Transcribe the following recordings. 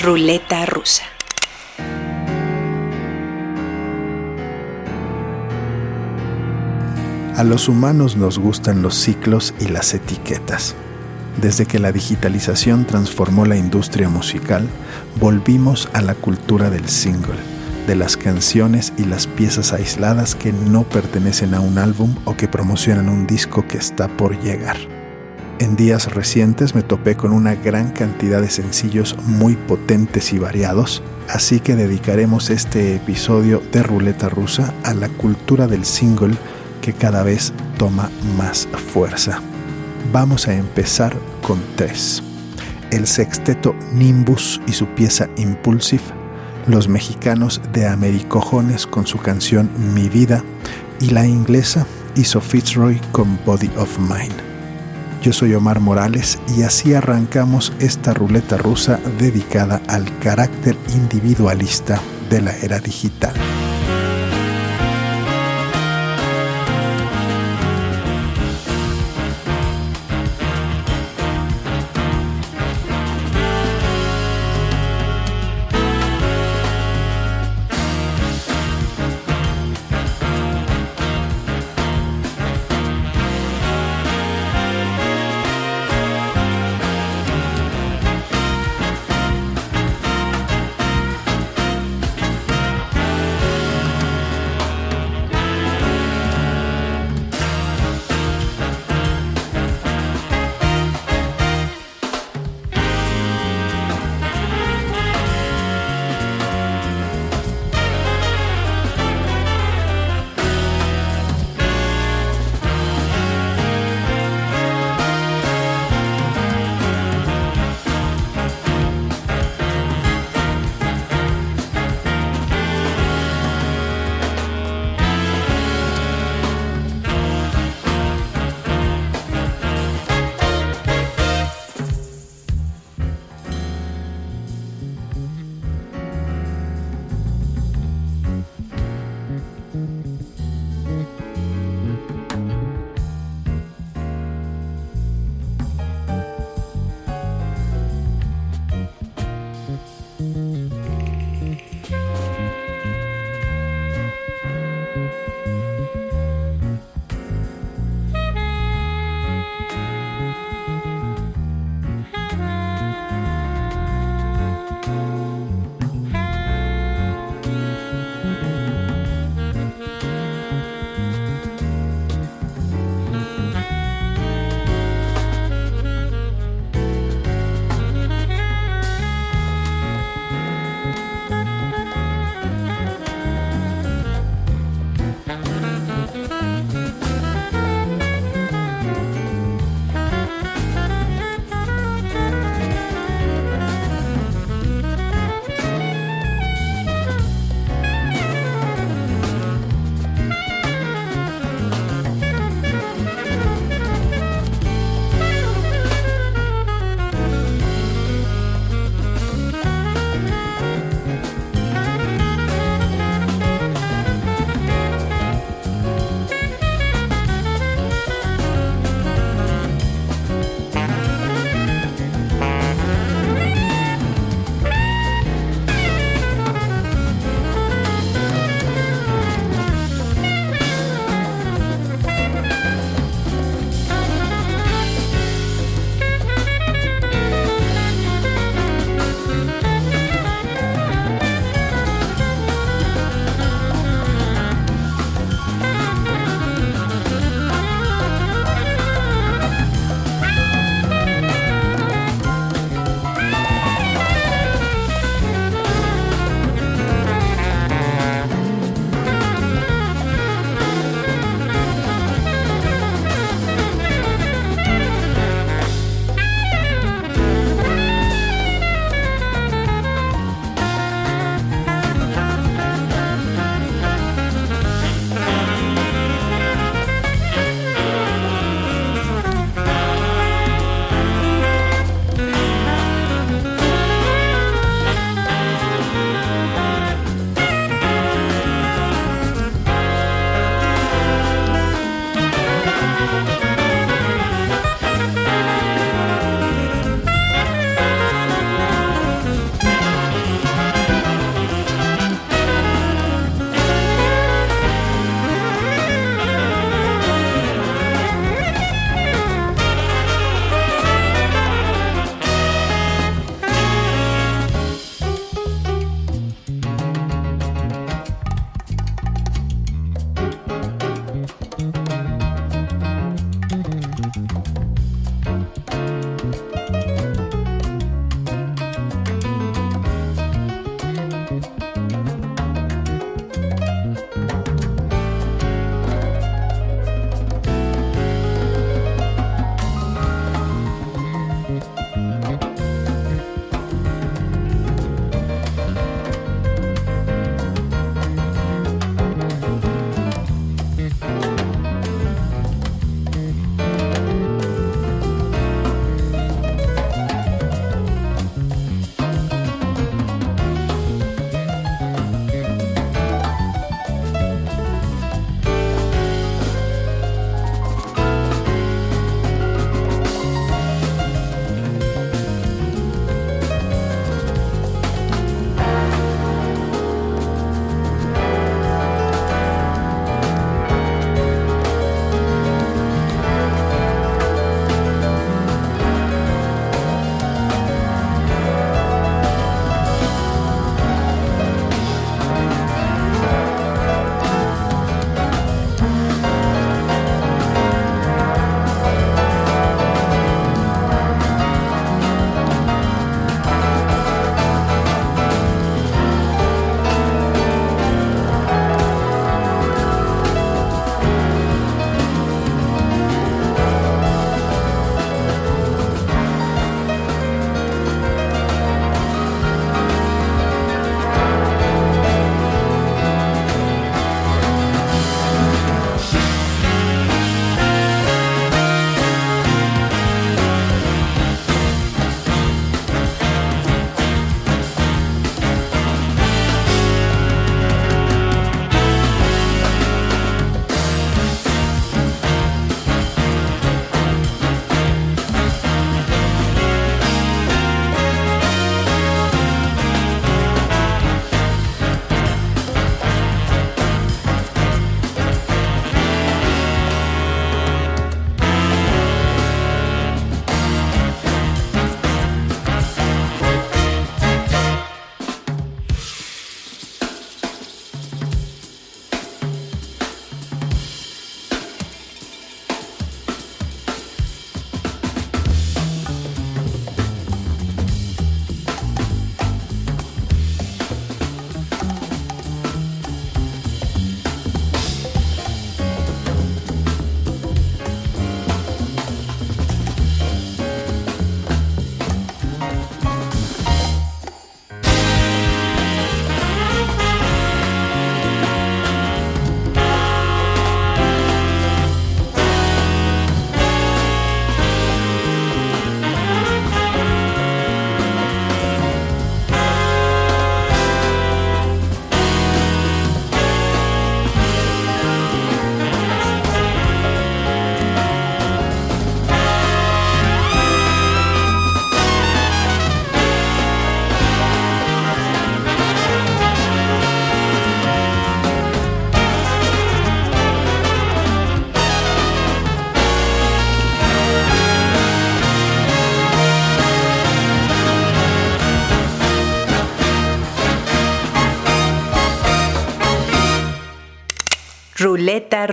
Ruleta rusa. A los humanos nos gustan los ciclos y las etiquetas. Desde que la digitalización transformó la industria musical, volvimos a la cultura del single, de las canciones y las piezas aisladas que no pertenecen a un álbum o que promocionan un disco que está por llegar. En días recientes me topé con una gran cantidad de sencillos muy potentes y variados, así que dedicaremos este episodio de Ruleta Rusa a la cultura del single que cada vez toma más fuerza. Vamos a empezar con tres. El sexteto Nimbus y su pieza Impulsive, los mexicanos de Americojones con su canción Mi Vida y la inglesa Iso Fitzroy con Body of Mine. Yo soy Omar Morales y así arrancamos esta ruleta rusa dedicada al carácter individualista de la era digital.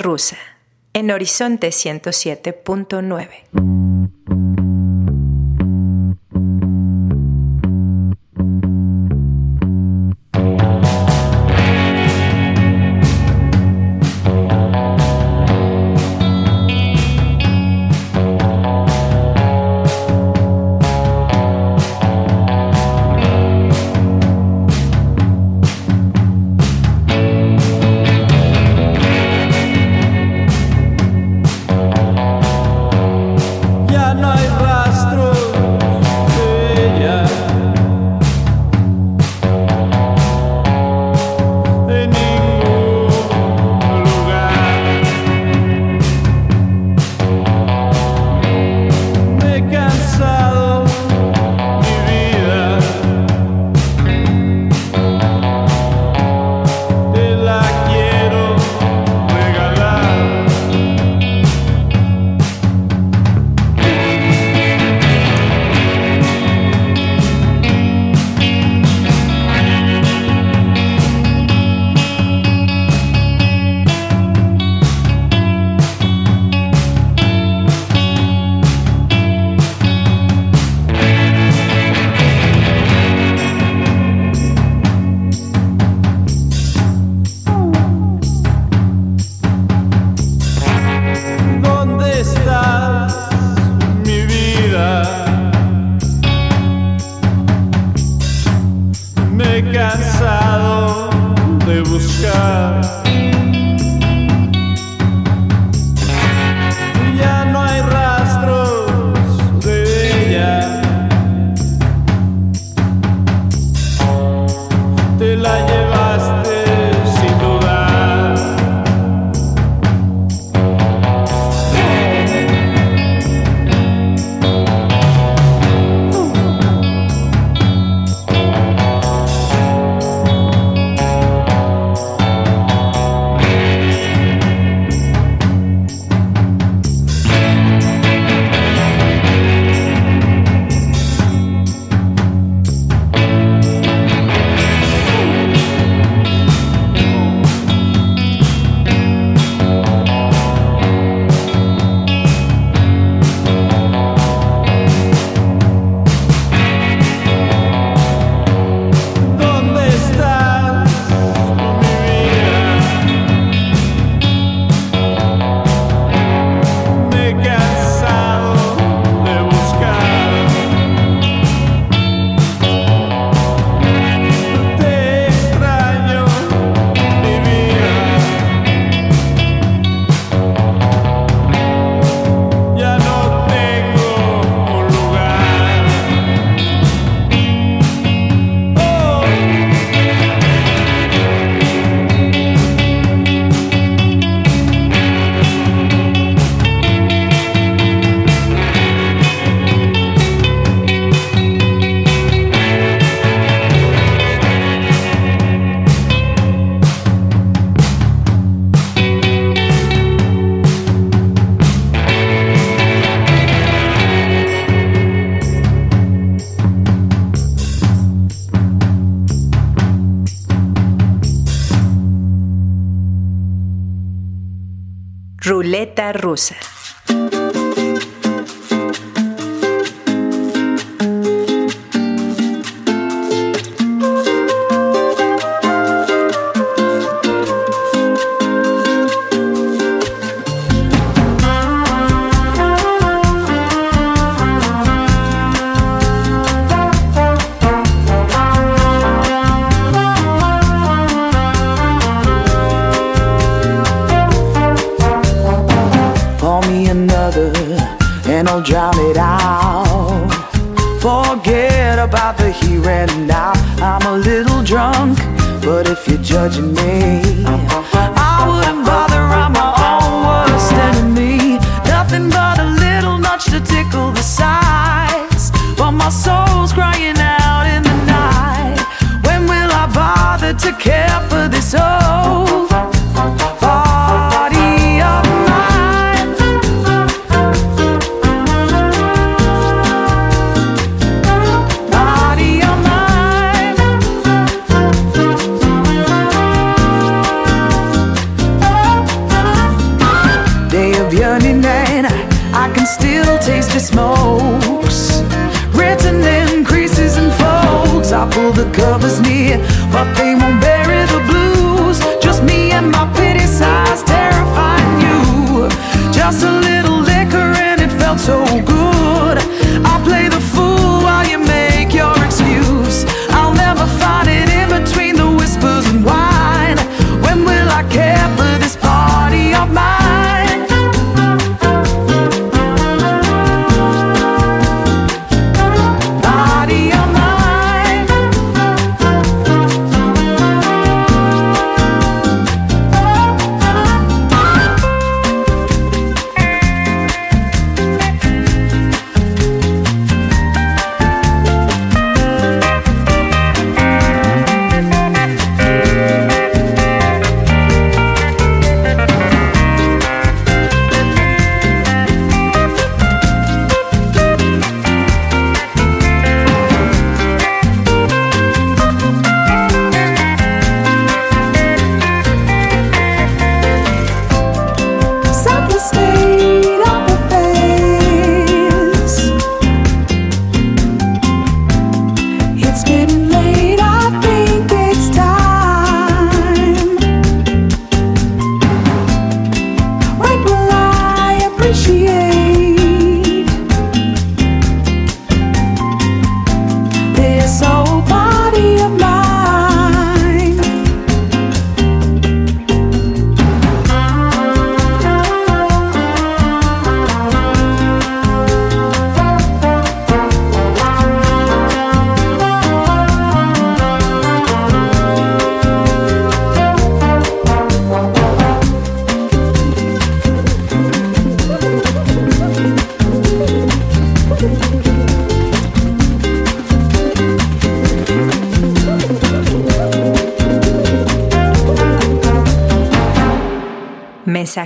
Rusa en Horizonte 107.9. process.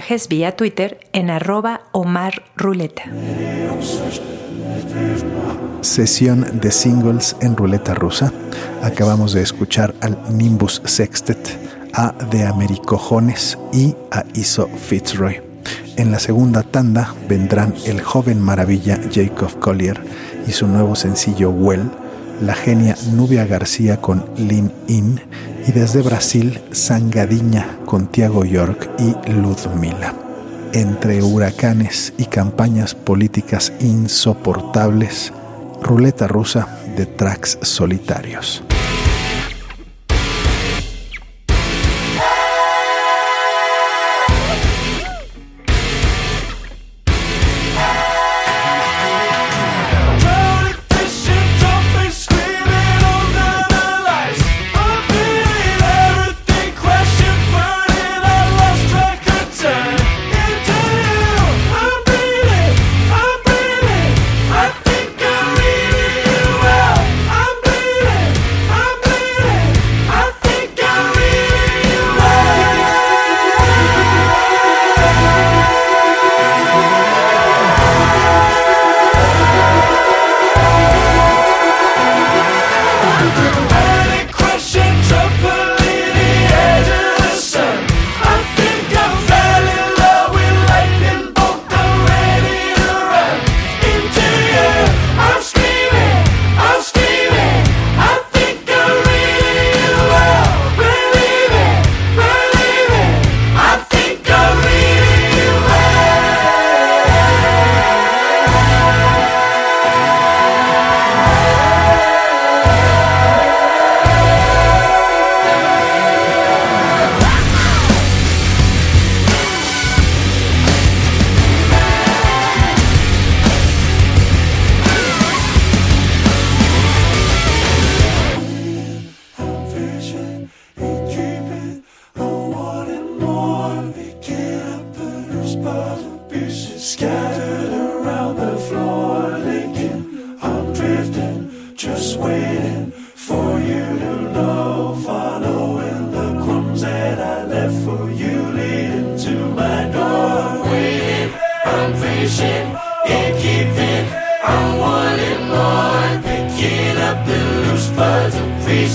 mensajes vía Twitter en arroba Sesión de singles en ruleta rusa. Acabamos de escuchar al Nimbus Sextet, a De Americojones y a Iso Fitzroy. En la segunda tanda vendrán el joven maravilla Jacob Collier y su nuevo sencillo Well, la genia Nubia García con Lin In y desde Brasil Sangadiña con Tiago York y Ludmila. Entre huracanes y campañas políticas insoportables, ruleta rusa de tracks solitarios.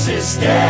Franciscan.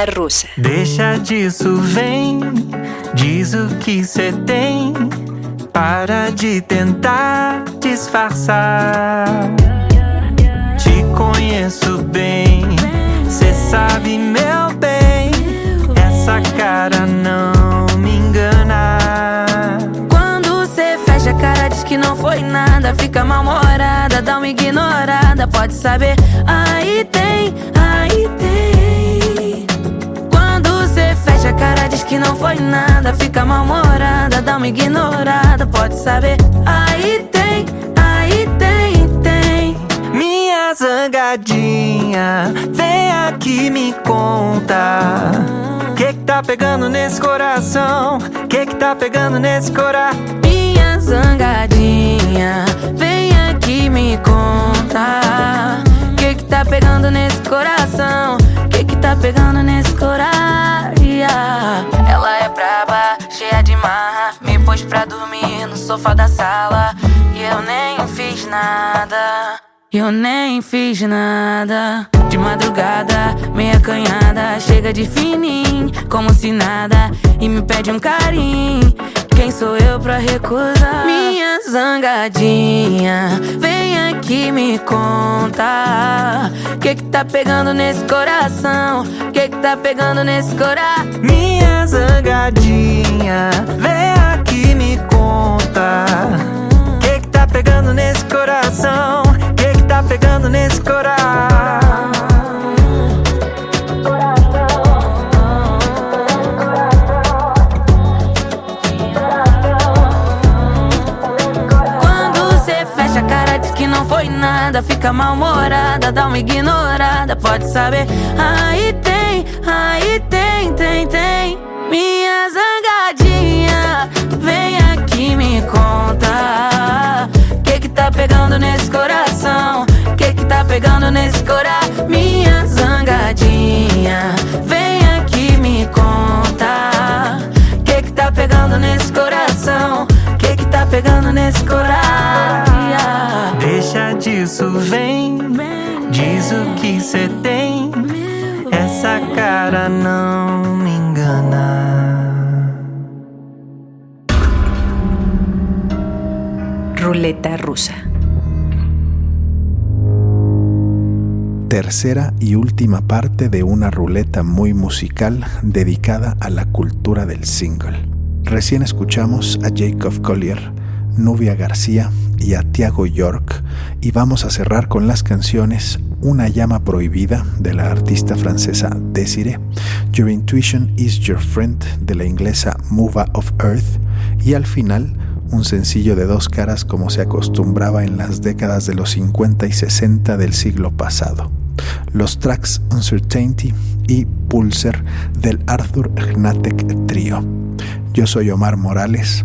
Ruleta rusa. Deixa disso, vem, diz o que cê tem. Para de tentar disfarçar. Te conheço bem, cê sabe, meu bem. Essa cara não me engana. Quando cê fecha a cara, diz que não foi nada. Fica mal-humorada, dá uma ignorada. Pode saber, aí tem, aí tem. Não foi nada. Fica mal-humorada, dá uma ignorada. Pode saber, aí tem, aí tem, tem. Minha zangadinha, vem aqui me conta. Que que tá pegando nesse coração? Que que tá pegando nesse coração? Minha zangadinha, vem aqui me conta. Que que tá pegando nesse coração? Tá pegando nesse coração? Ela é braba, cheia de marra. Me pôs pra dormir no sofá da sala. E eu nem fiz nada. Eu nem fiz nada. De madrugada, meia canhada, chega de fininho, como se nada, e me pede um carinho. Quem sou eu pra recusar? Minha zangadinha, vem aqui me conta. Que que tá pegando nesse coração? Que que tá pegando nesse coração? Minha zangadinha, vem aqui me conta. Que que tá pegando nesse coração? Que que tá pegando nesse coração? Fica mal-humorada, dá uma ignorada. Pode saber, aí tem, aí tem, tem, tem. Minha zangadinha, vem aqui me conta. Que que tá pegando nesse coração? Que que tá pegando nesse coração? Minha zangadinha, vem aqui me conta. Que que tá pegando nesse coração? Pegando nesse coração? Deixa disso, vem, diz o que cê tem. Essa cara não me engana. Ruleta rusa. tercera y última parte de una ruleta muy musical dedicada a la cultura del single. Recién escuchamos a Jacob Collier, Nubia García y a Tiago York y vamos a cerrar con las canciones Una llama prohibida de la artista francesa Desiree, Your Intuition is Your Friend de la inglesa Mova of Earth y al final un sencillo de dos caras como se acostumbraba en las décadas de los 50 y 60 del siglo pasado. Los tracks Uncertainty y Pulser del Arthur Gnatek Trio. Yo soy Omar Morales.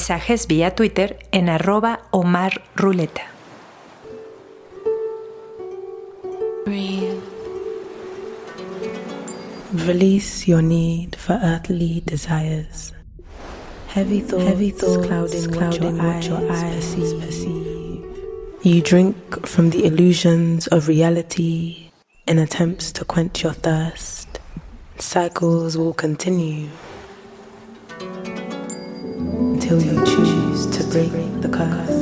Mensajes vía Twitter en arroba Omar Ruleta. Release your need for earthly desires. Heavy thoughts, Heavy thoughts clouding, clouding what your eyes, your eyes perceive. perceive. You drink from the illusions of reality in attempts to quench your thirst. Cycles will continue until you choose to break the curse.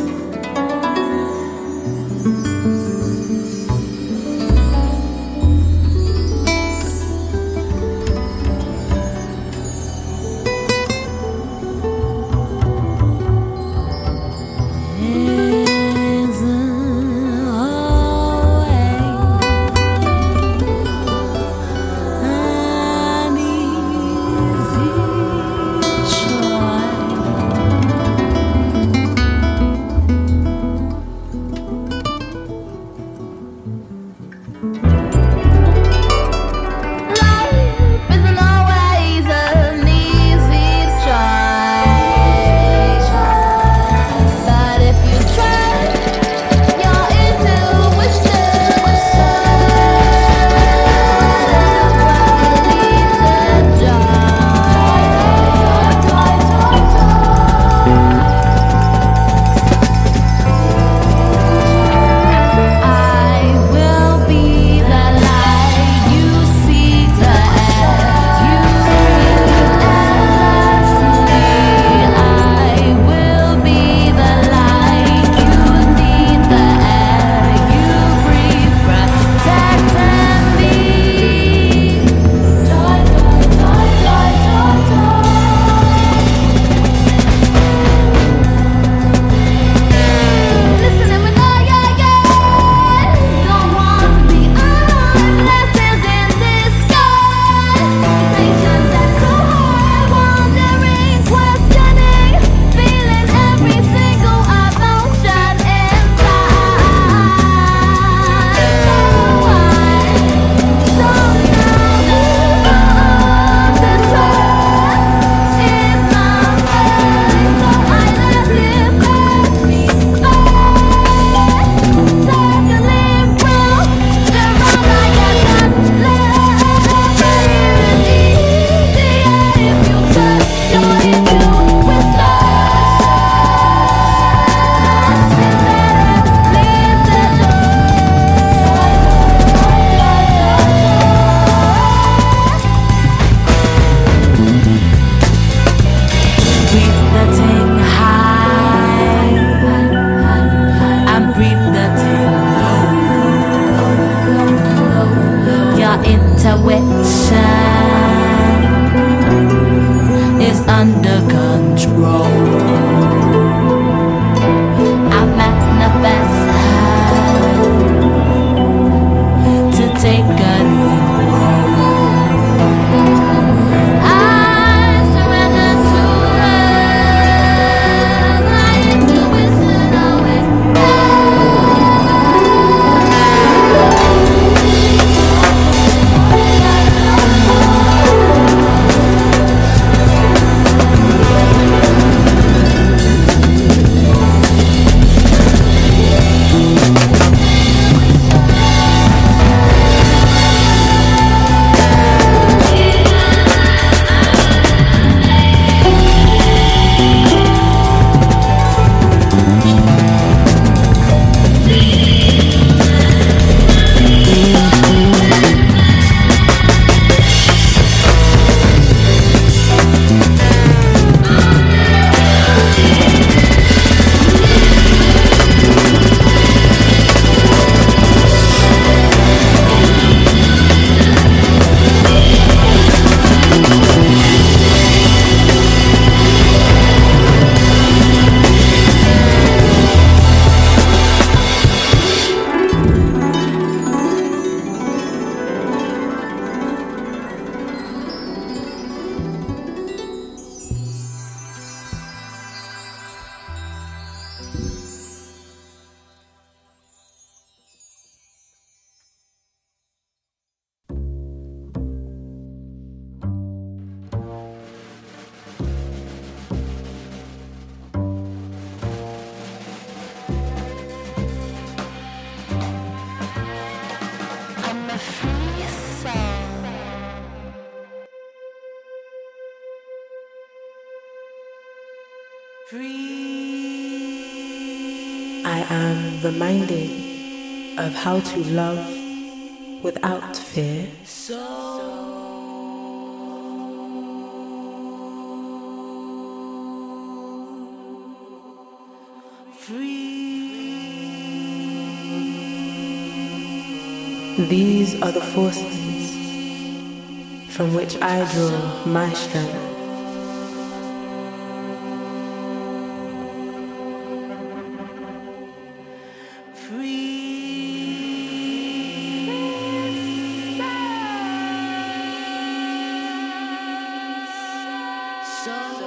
How to love without fear. These are the forces from which I draw my strength. So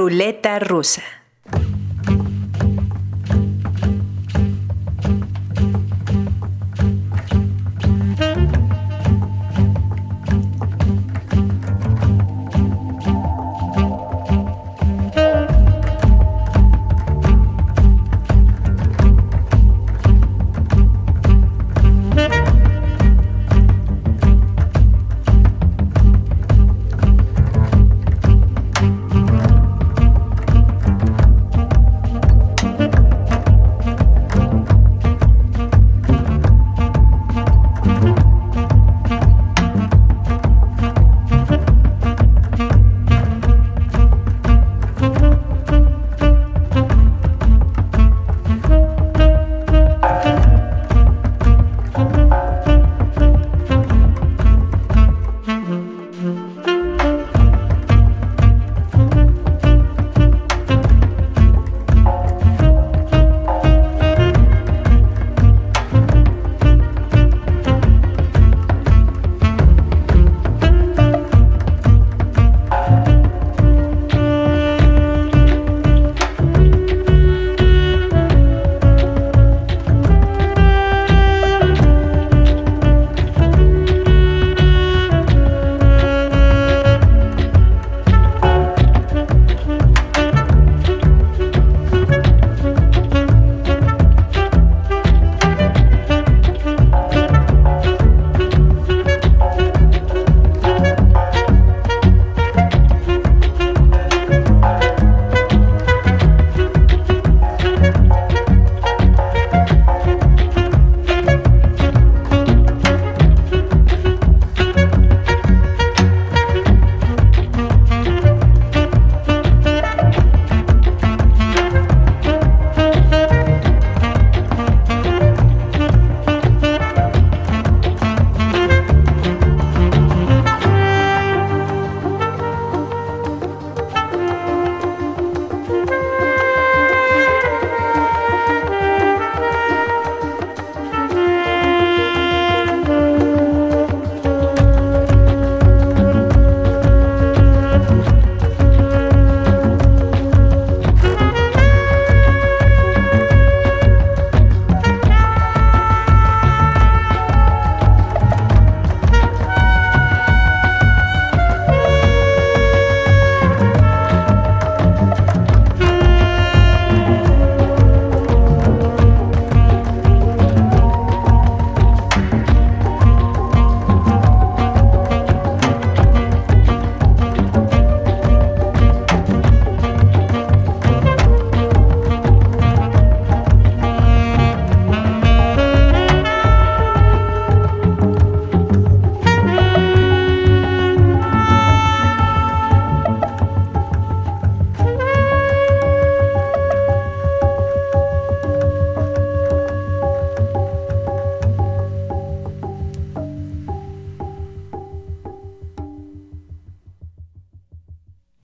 Ruleta rusa.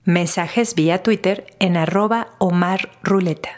Mensajes vía Twitter en arroba Omar Ruleta.